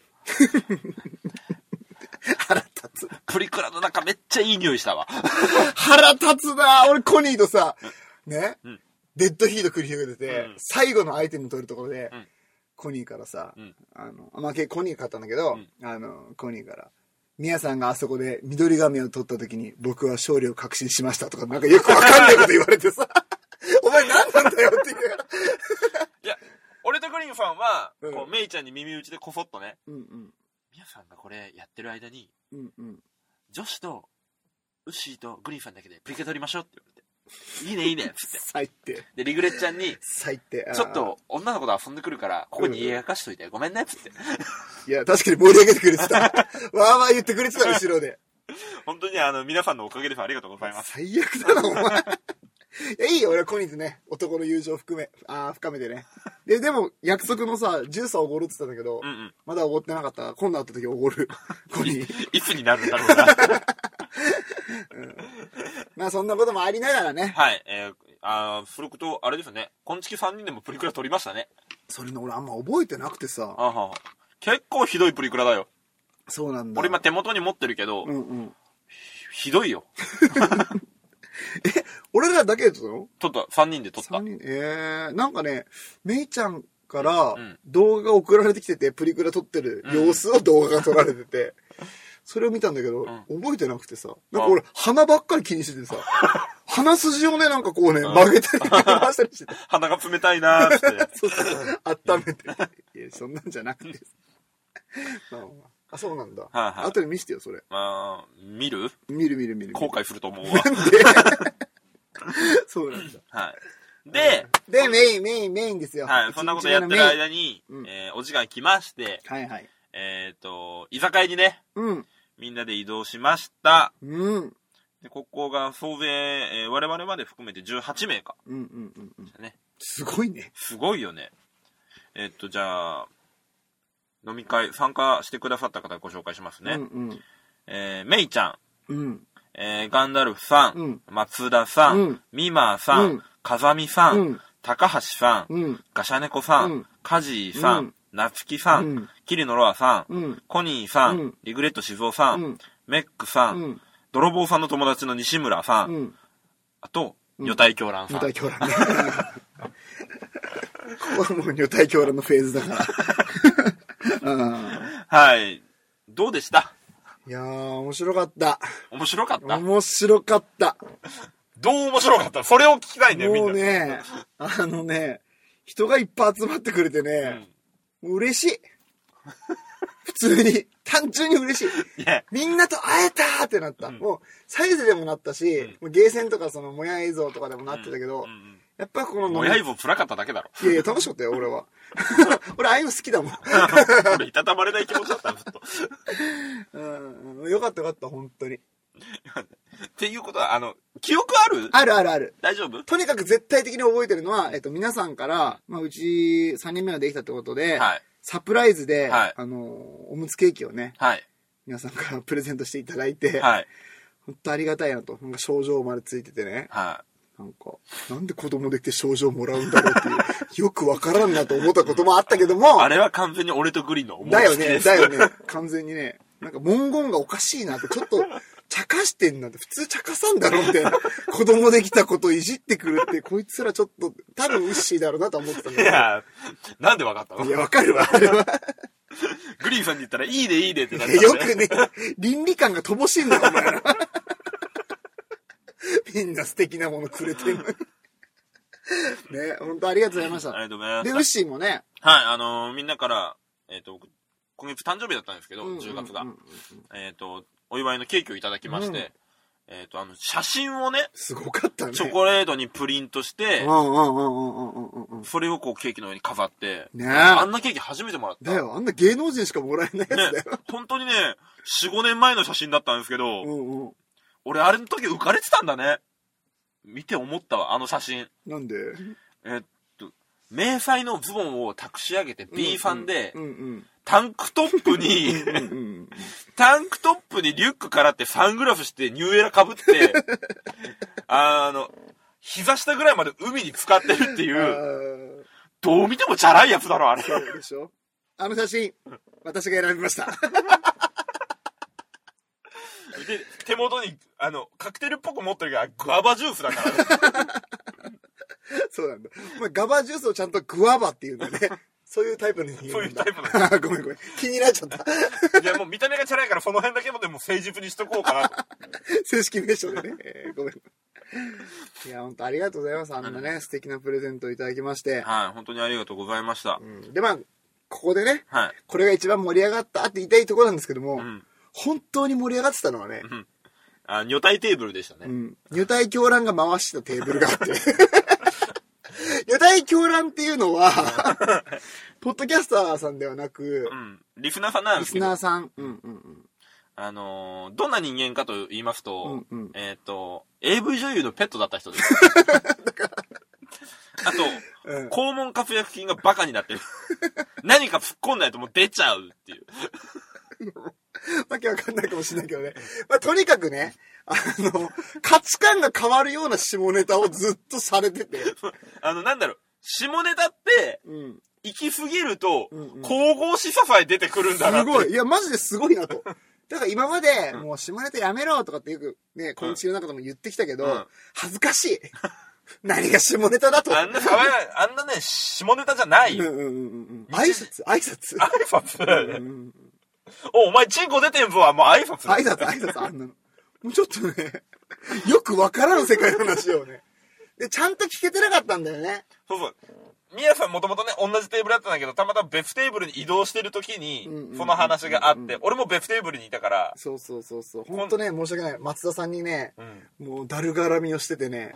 腹立つ。プリクラの中めっちゃいい匂いしたわ。腹立つな俺コニーとさ、ね、うんデッドヒート繰り広げてて、うん最後のアイテム取るところで、コニーからさ、うんあの、まあ、結構コニー買ったんだけど、あの、コニーから、ミヤさんがあそこで緑髪を取った時に僕は勝利を確信しましたとか、なんかよくわかんないこと言われてさ、お前何なんだよっていう。いや、俺とグリーンさんは、うんこう、メイちゃんに耳打ちでこそっとね、うんうん。皆さんがこれやってる間に、うんうん。女子と、ウッシーとグリーンさんだけでプリクラ撮りましょうって言われて。いいねいいねっつって。最低。で、リグレッちゃんに、最低。ちょっと女の子と遊んでくるから、ここに家明かしといて、ごめんねっつって。いや、確かに盛り上げてくれてた。わーわー言ってくれてた、後ろで。本当にあの、皆さんのおかげです。ありがとうございます。最悪だな、お前。いや、いいよ、俺はコニーとね、男の友情含め、ああ、深めてね。で、でも、約束のさ、ジュースはおごるって言ってたんだけど、うんうん。まだおごってなかった今度会った時おごる。コニー。いつになるんだろうな。まあ、そんなこともありながらね。はい。えー、あー、古くと、あれですよね。こんちき3人でもプリクラ撮りましたね。それね、俺あんま覚えてなくてさ。あはは結構ひどいプリクラだよ。そうなんだ。俺今手元に持ってるけど、うんうん。ひどいよ。俺らだけで撮ったの？撮った、3人で撮った。三人？えー、なんかね、めいちゃんからうん動画が送られてきてて、プリクラ撮ってる様子を動画が撮られてて、それを見たんだけど、覚えてなくてさ、なんか俺鼻ばっかり気にしててさ、鼻筋をね、なんかこうね、曲げたり回したりしてて、鼻が冷たいなーって。そうそう、温めて。いや、そんなんじゃなくて。まあまああ、そうなんだ。はいはい後で見せてよ、それ。まあ、見る？見る見る見る。後悔すると思うわ。そうなんだ。はい。で、で、メイン、メイン、メインですよ。はい、そんなことやってる間に、うんえーお時間来まして、はいはい。えっ、と、居酒屋にね、うん。みんなで移動しました。うん。で、ここが総勢、えー我々まで含めて18名か。うんうんうんうん。ね。すごいね。すごいよね。えっ、と、じゃあ、飲み会、参加してくださった方ご紹介しますね。うんえー、メイちゃん、うん。うん。えー、ガンダルフさん、うん松田さん、うんミマーさん、うん風見さん、うん高橋さん、うん。ガシャネコさん、うんカジーさん、うんナツキさん、うんキリノロアさん、うん。コニーさん、うんリグレット静雄さん、うんメックさん、うん。泥棒さんの友達の西村さん、うん。あと、女体狂乱さん。女体狂乱ね。ここはもう女体狂乱のフェーズだから。うん。はい。どうでした？いやー、面白かった。面白かった？面白かった。どう面白かった？それを聞きたいんだよ、みんもうな。ね、あのね、人がいっぱい集まってくれてね、嬉しい。普通に、単純に嬉しい。いや、みんなと会えたーってなった。うんもう、サイズでもなったし、うんもうゲーセンとかその、もや映像とかでもなってたけど、うんうんやっぱこの飲み、親イボ辛かっただけだろ。いやいや、楽しかったよ、俺は。俺、ああいうの好きだもん。俺、いたたまれない気持ちだった、ずっと。うんうん、よかったよかった、本当に。っていうことは、あの、記憶ある？あるあるある。大丈夫？とにかく絶対的に覚えてるのは、えっと、皆さんから、まあ、うち3人目ができたってことで、はい。サプライズで、はいあの、おむつケーキをね、はい。皆さんから プレゼントしていただいて、はい。本当ありがたいなと。なんか症状までついててね。はなんか、なんで子供できて症状もらうんだろうっていう、よくわからんなと思ったこともあったけどい。もあ、れは完全に俺とグリーンの思いだよね、だよね、完全にね、なんか文言がおかしいなって、ちょっと、茶化してんなって、普通茶化さんだろみたいな。子供できたこといじってくるって、こいつらちょっと、多分ウッシーだろうなと思ってたんいだけど。や、なんでわかったの？いや、わかるわ、あれは。グリーンさんに言ったら、いいね、いいねってなったんだよくね、倫理観が乏しいんだよ、お前ら。みんな素敵なものくれてんのに。ね、本当ありがとうございました。ありがとうございまで、すウッ。シーもね、はい、あのーみんなから、えっ、と、僕今月誕生日だったんですけど、うん10月が。うんうんうんえっ、と、お祝いのケーキをいただきまして、えっ、と、あの、写真をね、すごかったね。チョコレートにプリントしてうん、うんうんうんうんうんうん。それをこうケーキの上に飾って、ねあんなケーキ初めてもらった。だよ、あんな芸能人しかもらえないやつだねよ。、本当にね、4、5年前の写真だったんですけど、うんうん。俺あれの時浮かれてたんだね。見て思ったわ、あの写真。なんで？えっと、迷彩のズボンを託し上げて B ファンで。タンクトップに。タンクトップにリュックからってサングラスしてニューエラ被って、あの、膝下ぐらいまで海に浸かってるっていう、あどう見てもチャラいやつだろ、あれ。ーそうでしょ？あの写真、私が選びました。で、手元に、あの、カクテルっぽく持ってるから、グアバジュースだからね。そうなんだ。お前、ガバジュースをちゃんとグアバって言うんだね。そういうタイプの人間なんだ。そういうタイプあ ごめんごめん。気になっちゃった。いや、もう見た目がチャラいから、その辺だけもでも誠実にしとこうかなと。正式名称でね。えーごめん。いや、本当ありがとうございます。あんなね、素敵なプレゼントをいただきまして。はい、本当にありがとうございましたう。んで、まあ、ここでね、はい。これが一番盛り上がったって言いたいところなんですけども、うん。本当に盛り上がってたのはね、あ、女体テーブルでしたね。うん。女体狂乱が回してたテーブルがあって。女体狂乱っていうのは、ポッドキャスターさんではなくう、ん。リスナーさんなんでリスすけど、ナーさん。うんうんうん。あのーどんな人間かと言いますと、うんうんえっ、と、AV 女優のペットだった人です。あと、うん肛門活躍筋がバカになってる。何か突っ込んないともう出ちゃうっていう。わけわかんないかもしれないけどね。まあ、とにかくね、あの、価値観が変わるような下ネタをずっとされてて。あの、なんだろう、下ネタって、うん。行き過ぎると、うんうん神々しささえ出てくるんだなって。すごい。いや、マジですごいなと。だから今まで、もう下ネタやめろとかってよくね、この地球の中でも言ってきたけど、うん恥ずかしい。何が下ネタだと。あんなあんなね、下ネタじゃないよ。うんうんうんうん。挨拶、挨拶。挨拶だよね。うんお、お前チンコ出てんぞはもう挨拶だ挨拶、挨拶、あんなの。もうちょっとね、よくわからん世界の話をね。で、ちゃんと聞けてなかったんだよね。そうそう。みやさんもともとね、同じテーブルだったんだけど、たまたま別テーブルに移動してる時にうんうんうん、その話があって、俺も別テーブルにいたから、そうそうそうそう。ほんとね、申し訳ない。松田さんにね、うん。もうだるがらみをしててね、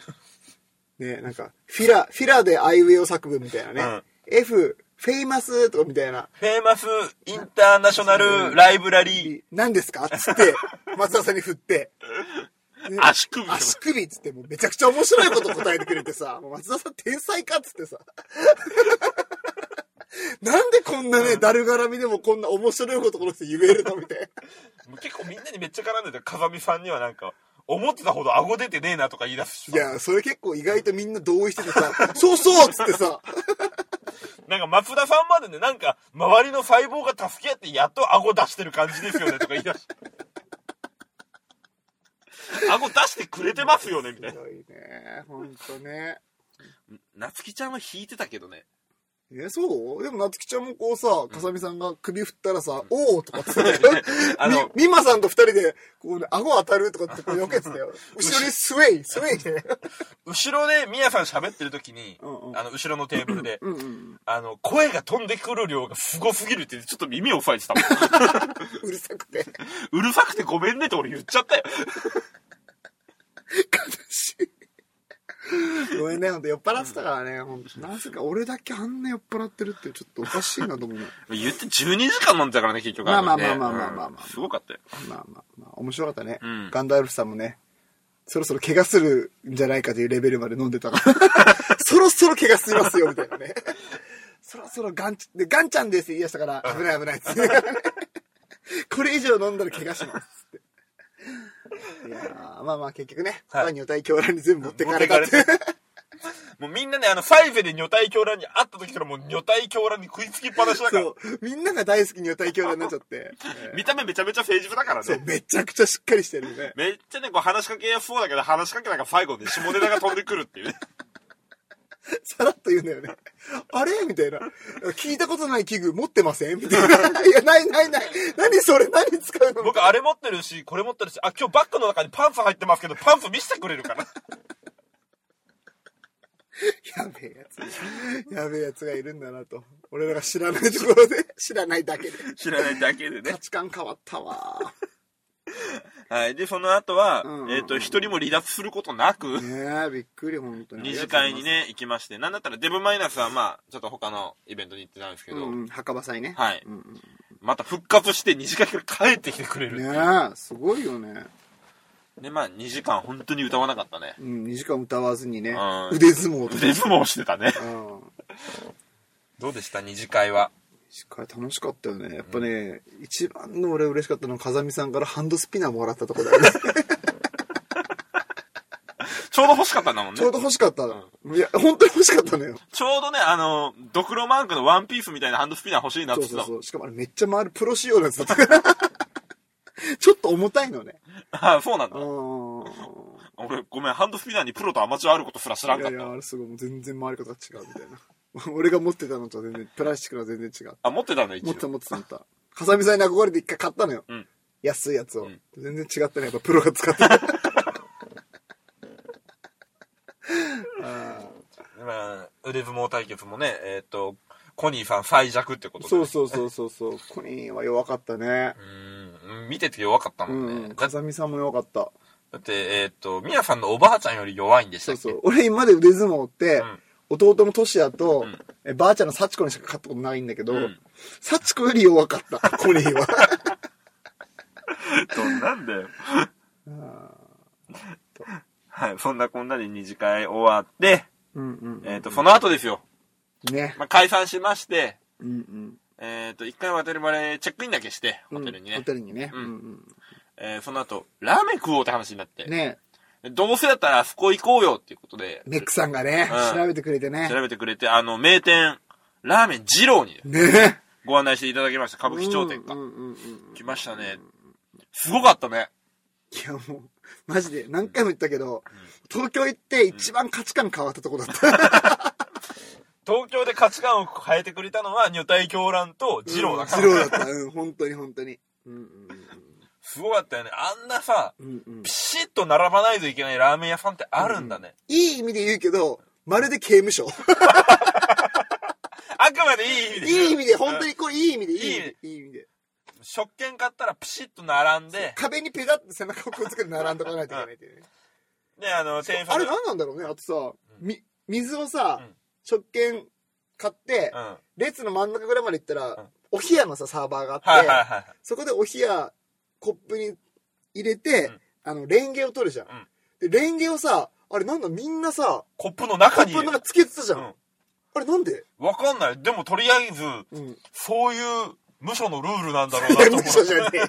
ね、なんか、フィラ、フィラでアイウェイを作文みたいなね、F、 famousとかみたいな、 famous internationa l library、何ですか?っつって、松田さんに振って、ね足首。足首っつってもうめちゃくちゃ面白いこと答えてくれてさ、松田さん天才かっつってさ。なんでこんなね、だるがらみでもこんな面白いことこの人言えるのみたいな。結構みんなにめっちゃ絡んでて、風見さんにはなんか、思ってたほど顎出てねえなとか言い出すしいや、それ結構意外とみんな同意しててさ、そうそうっつってさ、なんか松田さんまでね、なんか、周りの細胞が助け合ってやっと顎出してる感じですよねとか言い出し 顎出してくれてますよねみたいな。ひどいね、ほんとね。なつきちゃんは引いてたけどね。え、そう？でも、なつきちゃんもこうさ、かさみさんが首振ったらさ、おおとかって言ってたよ。あのみ、みまさんと二人で、こうね、顎当たるとかってこう避けてたよ。後ろにスウェイ、スウェイで。後ろでみやさん喋ってる時に、うんうんあの、後ろのテーブルで、うんうん。あの、声が飛んでくる量がすごすぎるって、ちょっと耳を押さえてたもん。うるさくて。うるさくてごめんねって俺言っちゃったよ。悲しい。ごめんね、ほんと酔っ払ってたからね、ほんと。なぜか俺だけあんな酔っ払ってるってちょっとおかしいなと思うね。言って12時間飲んでたからね、結局。まあまあまあまあまあまあまあうんすごかったよ。まあまあまあ、面白かったね。うんガンダルフさんもね、そろそろ怪我するんじゃないかというレベルまで飲んでたから。そろそろ怪我しますよ、みたいなね。そろそろガンち、で、ガンちゃんですって言い出したから、危ない危ないっつって。これ以上飲んだら怪我しますって。いやーまあまあ結局ね、はいはい、女体狂乱に全部持ってかれたって持って。もうみんなね、あの、ファイゼで女体狂乱に会った時からもう女体狂乱に食いつきっぱなしだから。そう。みんなが大好きに女体狂乱になっちゃって。え ー見た目めちゃめちゃ誠実だからそう、ね。めちゃくちゃしっかりしてるね。めっちゃね、こう話しかけやすそうだけど、話しかけなんか最後で下ネタが飛んでくるっていうね。さらっと言うんだよね。あれ？みたいな。聞いたことない器具持ってません？みたいな。いや、ないないない。何それ？何使うの？僕あれ持ってるし、これ持ってるし、あ、今日バッグの中にパンツ入ってますけど、パンツ見せてくれるかな？やべえやつ。やべえやつがいるんだなと。俺らが知らないところで、知らないだけで。知らないだけでね価。値観変わったわ。はい。で、その後は、うんうんうんえっ、と、一人も離脱することなく、ねえ、びっくり、本当に。二次会にね、行きまして、なんだったらデブマイナスはまあ、ちょっと他のイベントに行ってたんですけど、うんうん、墓場祭ね。はいうんうんまた復活して二次会から帰ってきてくれるっていうねえ、すごいよね。で、まあ、2時間本当に歌わなかったね。うん、2時間歌わずにねうん、腕相撲とか。腕相撲してたね。うん。どうでした？二次会は。二次会楽しかったよね。やっぱね、一番の俺嬉しかったのは風見さんからハンドスピナーもらったとこだよね。ちょうど欲しかったんだもんね。ちょうど欲しかった。いや、本当に欲しかったのよ。ちょうどね、あの、ドクロマークのワンピースみたいなハンドスピナー欲しいなって言ってたもん。そうそうそう。しかもあれめっちゃ回るプロ仕様のやつだったから。ちょっと重たいのね。あそうなんだ。うん。俺、ごめん、ハンドスピナーにプロとアマチュアあることすら知らんかった。いやいや、あれすごい、もう全然回り方が違うみたいな。俺が持ってたのとは全然、プラスチックのは全然違う。あ、持ってたんだ、一応。持ってた持ってた持ってた。風見さんに憧れて一回買ったのよ。うん安いやつを、ん全然違ったね。やっぱプロが使ってる。あまあ、腕相撲対決もね、えっ、と、コニーさん最弱ってことで。ーそうそうそうそうそう。コニーは弱かったね。うん。見てて弱かったうもんね。ん。だ風見さんも弱かった。だって、えっ、と、ミヤさんのおばあちゃんより弱いんでしたっけ？そうそう。俺今まで腕相撲って、ん弟のトシヤと、んえばあちゃんの幸子にしか勝ったことないんだけど、ん幸子より弱かった、コニーは。どんなんだよ。はい、そんなこんなで二次会終わって、うんうん。えっ、と、その後ですよ。ね。まあ、解散しまして、うんうん。えっ、と、一回ホテルバレチェックインだけして、ホテルにね。ホテルにね。ううんんえーその後、ラーメン食おうって話になって。うん。ねどうせだったらあそこ行こうよっていうことで、メックさんがね、うん調べてくれてね。調べてくれて、あの、名店、ラーメン二郎にねご案内していただきました。歌舞伎町店かうん。うんうんうん。来ましたね。すごかったね。いやもう、マジで何回も言ったけど、東京行って一番価値観変わったとこだった。東京で価値観を変えてくれたのは、女体狂乱と二郎だから。二郎だった。うん、本当に本当に。うんうんすごかったよね。あんなさ、うん。うんうんピシッと並ばないといけないラーメン屋さんってあるんだね。いい意味で言うけど、まるで刑務所。あくまでいい意味で。いい意味で、本当にこれいい意味で、いい意味いで。いい意味で。食券買ったらピシッと並んで、壁にペタって背中をくっつけて並んどかないといけないっていうね。で、あの、店員さあれ何なんだろうね。あとさ、み、水をさうん、食券買って、うん。はい列の真ん中ぐらいまで行ったら、んお冷やのさ、サーバーがあって、はいはいはい。そこでお冷や、コップに入れて、うんあの、レンゲを取るじゃん。で、レンゲをさ、あれなんだ、みんなさ、コップのコ中に。ップの中つけてたじゃん。うんあれなんで？わかんない。でもとりあえず、うん。そういう無所のルールなんだろうなと思 無所じゃねえ。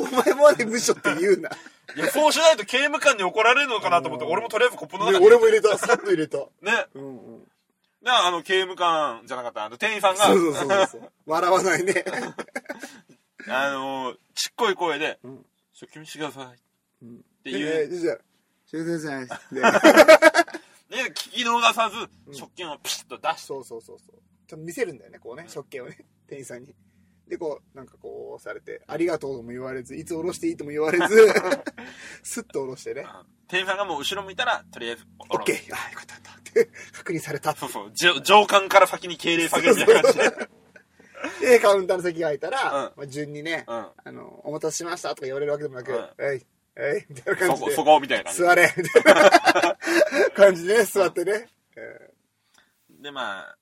お前まで無所って言うな。う。いや、そうしないと刑務官に怒られるのかなと思って、俺もとりあえずコップの中に。ね俺も入れた、さっと入れた。ね。うんうん。で、あの、刑務官じゃなかった、あの、店員さんが、そうそうそうそう。笑わないね。あの、ちっこい声で、ん。食券見してください。うん。っていう、えーじゃあ、してください。でで、聞き逃さず、食券をピシッと出して、そうそうそうそう。ちょっと見せるんだよね、こうね、食券をね、店員さんに。で、こう、なんかこうされて、ありがとうとも言われず、いつ下ろしていいとも言われず、スッと下ろしてね。店員さんがもう後ろ向いたら、とりあえず、オッケー。あ、よかったよかった。っ て確認された。そうそう、上上官から先に敬礼下げるみたいな感じで。で、カウンターの席が空いたら、うん。まあ、順にね、うん。あの、お待たせしましたとか言われるわけでもなく、うん。えい、えい、みたいな感そこ、じで、そこ、みたいな感じ。座れ、みたいな感じでね、座ってね。えで、まあ、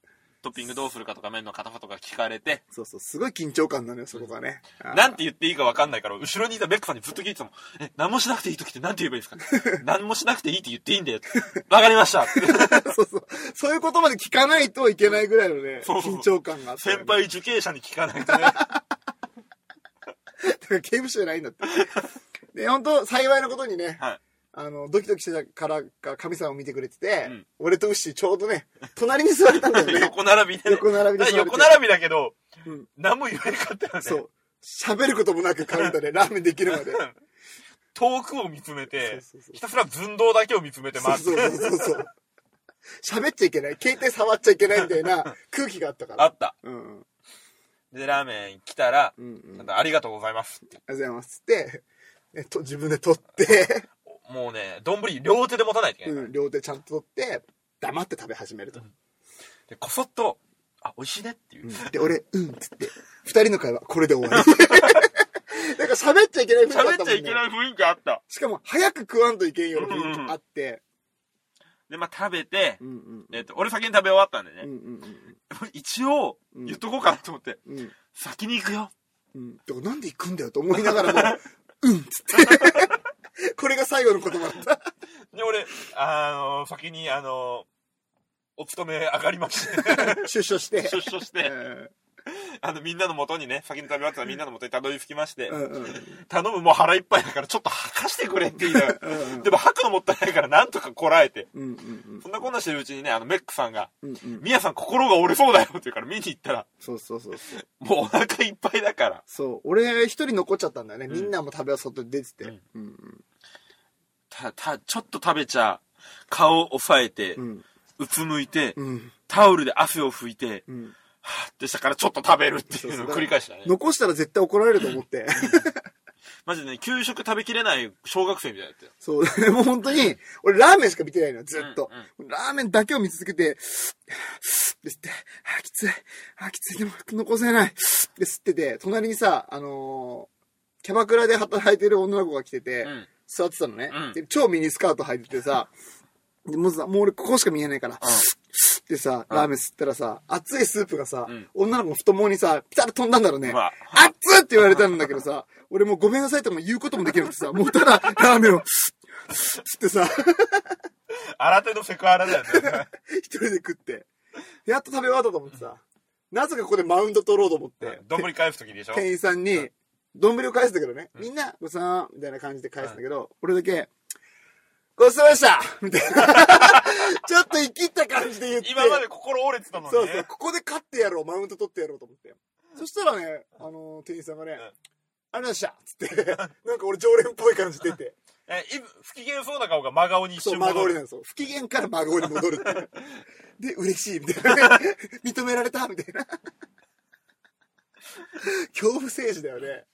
トッピングどうするかとか麺の硬さとか聞かれて、ーそうそう、すごい緊張感なのよ、そこがね。なんて言っていいか分かんないから、後ろにいたベックさんにずっと聞いてたもん。え、何もしなくていい時って何て言えばいいですか？何もしなくていいって言っていいんだよ。わかりました。そうそう。そういうことまで聞かないといけないぐらいのね、そうそう緊張感があって、先輩受刑者に聞かないとね。だから刑務所じゃないんだって。で、本当幸いなことにね、はい。あの、ドキドキしてたからか神様を見てくれてて、うん俺とウッシーちょうどね、隣に座れたんだよね。横並びで、ね。横並びで横並びだけど、うん何も言えなかったよね。そう。喋ることもなくカウンターで ラーメンできるまで。遠くを見つめてそうそうそう、ひたすら寸胴だけを見つめてそうそう待って。そうそう。喋っちゃいけない。携帯触っちゃいけないみたいな 空気があったから。あった。うんうん。で、ラーメン来たら、うんうん。ありがとうございますって。がとうございます。って、えっと、自分で取って、もうね、丼両手で持たないといけない。うん、両手ちゃんと取って、黙って食べ始めると。で、こそっと、あ、美味しいねっていう。で、俺、うん、つって、二人の会話、これで終わり。なんか喋っちゃいけない雰囲気あ喋っちゃったもんね。いけない雰囲気あった。しかも、早く食わんといけんような雰囲気あって。で、まあ食べて、うんうん。えっと、俺先に食べ終わったんでね。うんうん一応、うん言っとこうかなと思って、うん。うん。先に行くよ。うん。だからなんで行くんだよと思いながらも、うん、つって。これが最後の言葉だった。で、俺、あの先に、あのお勤め上がりまして、出所して。出所して、うんあの、みんなの元にね、先に食べ終わったらみんなの元にたどり着きまして、うんうん頼むもう腹いっぱいだからちょっと吐かしてくれって言いながら、うんでも吐くのもったいないからなんとかこらえて、うんうんそんなこんなしてるうちにね、あのメックさんが、うんうん。みやさん心が折れそうだよって言うから見に行ったら、そうそうそう。もうお腹いっぱいだから、そう。俺一人残っちゃったんだよね。んみんなも食べは外で出てて。うんうんた、た、ちょっと食べちゃ、顔を押さえてう、ん。うつむいて、うん。タオルで汗を拭いて、うん。はーってしたからちょっと食べるっていうのを繰り返したね。残したら絶対怒られると思って。マジでね、給食食べきれない小学生みたいだったよ。そう。で も本当に、俺ラーメンしか見てないのよ、ずっとうん。ラーメンだけを見続けて、で吸って、あー、きつい。あー、きつい。でも残せない。で、吸ってて、隣にさ、あのーキャバクラで働いてる女の子が来てて、うん。座ってたのね、うんで。超ミニスカート履いててさ、でもうさ、もう俺ここしか見えないから、でさ、ラーメン吸ったらさ、熱いスープがさ、うん。女の子の太ももにさ、ピタッと飛んだんだろうね。うわ。熱っって言われたんだけどさ、俺もうごめんなさいとも言うこともできなくてさ、もうただラーメンを、つってさ、新手のセクハラだよね。一人で食って、やっと食べ終わったと思ってさ、なぜかここでマウント取ろうと思って、丼返す時でしょ？店員さんに、丼を返すんだけどね、みんな、ごちそうさまみたいな感じで返すんだけど、俺だけ、ごちそうさまでしたみたいな。ちょっと生きった感じで言って。今まで心折れてたのにね。そうそう、ここで勝ってやろう、マウント取ってやろうと思って。そしたらね、あの店員さんがね、ありがとうございましたつって、なんか俺常連っぽい感じ出て、え、い不機嫌そうな顔が真顔に一そう、瞬戻る。孫折りなんですよ。不機嫌から孫折りに戻るって。で、嬉しい、みたいなね。認められた、みたいな。恐怖政治だよね。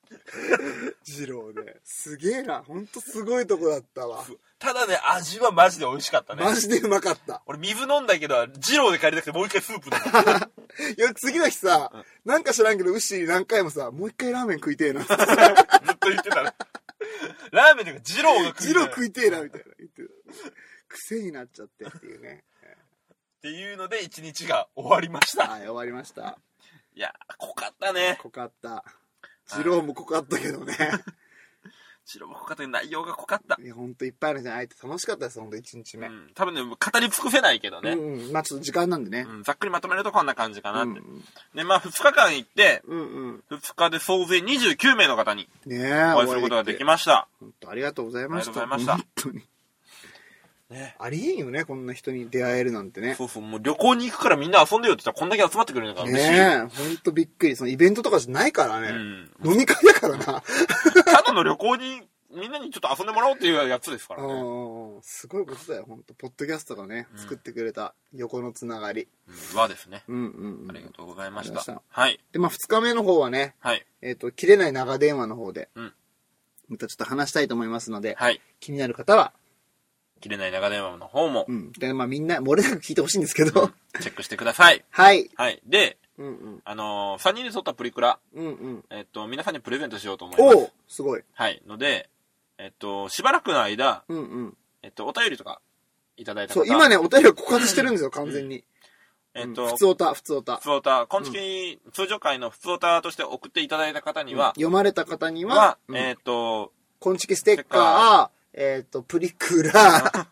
二郎ね。すげえな。ほんとすごいとこだったわ。ただね、味はマジで美味しかったね。マジでうまかった。俺水飲んだけど、二郎で帰りたくてもう一回スープだ。いや、次の日さ、なんか知らんけど、ウッシーに何回もさ、もう一回ラーメン食いてえな。ずっと言ってたね。ラーメンというか二郎が食いジたいロ食いてえな、みたいな言ってた。癖になっちゃってっていうね。っていうので一日が終わりました。はい、終わりました。いや、濃かったね。濃かった。ジローも濃かったけどね。二郎も濃かったけど内容が濃かった。いや、ほんといっぱいあるじゃん。会えて楽しかったです、ほんと1日目。うん。多分ね、語り尽くせないけどね。うんうん。まあちょっと時間なんでね。うん、ざっくりまとめるとこんな感じかなって。うんで、まあ、2日間行って、うんうん。2日で総勢29名の方に。お会いすることができました。本当ありがとうございました。ありがとうございま本当に。ね。ありえんよね、こんな人に出会えるなんてね。そうそう、もう旅行に行くからみんな遊んでよって言ったらこんだけ集まってくれるのが嬉しい。ねえ、ほんとびっくり。そのイベントとかじゃないからね。うん。飲み会だからな。ただの旅行に、みんなにちょっと遊んでもらおうっていうやつですからね。うんすごいことだよ、ほんと。ポッドキャストがね、うん作ってくれた横のつながり。うん、はですね。うんうんうん。ありがとうございました。はい。で、まあ、二日目の方はね、はい。えっ、と、切れない長電話の方で、うんまたちょっと話したいと思いますので、はい。気になる方は、切れない長電話の方もう、ん。で、まあ、みんな、漏れなく聞いてほしいんですけど、チェックしてください。はい。はい。で、うんうん。あのー、3人で撮ったプリクラ、うんうん。えっと、皆さんにプレゼントしようと思います。おおすごい。はい。ので、えっと、しばらくの間、うんうん。えっと、お便りとか、いただいた方そう、今ね、お便りを告発してるんですよ、完全に。えっと、うん普通おた、普通おた普。通オタ、今月、通常会の普通オタとして送っていただいた方には、読まれた方にはは、、うんえっと、こんちきステッカー、えっ、と、プリクラ、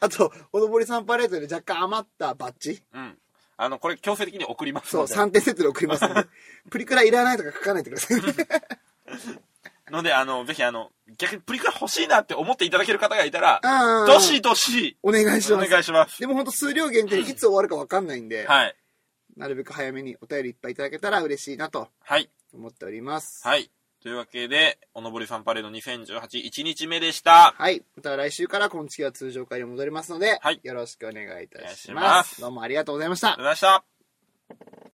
あと、おのぼりさんパレードで若干余ったバッジうん。あの、これ強制的に送りますそう、ので。3点セットで送りますので、プリクラいらないとか書かないでください。ので、あの、ぜひあの、逆にプリクラ欲しいなって思っていただける方がいたら、どしどし、お願いしおます。願いします。でも本当数量限定でいつ終わるかわかんないんで、はい。なるべく早めにお便りいっぱいいただけたら嬉しいなとはい。思っております。はい。というわけで、おのぼりさんパレード2018、1日目でした。はい。また来週から今月は通常会に戻りますので、はいよろしくお願いいたします。ますどうもありがとうございましたありがとうございました。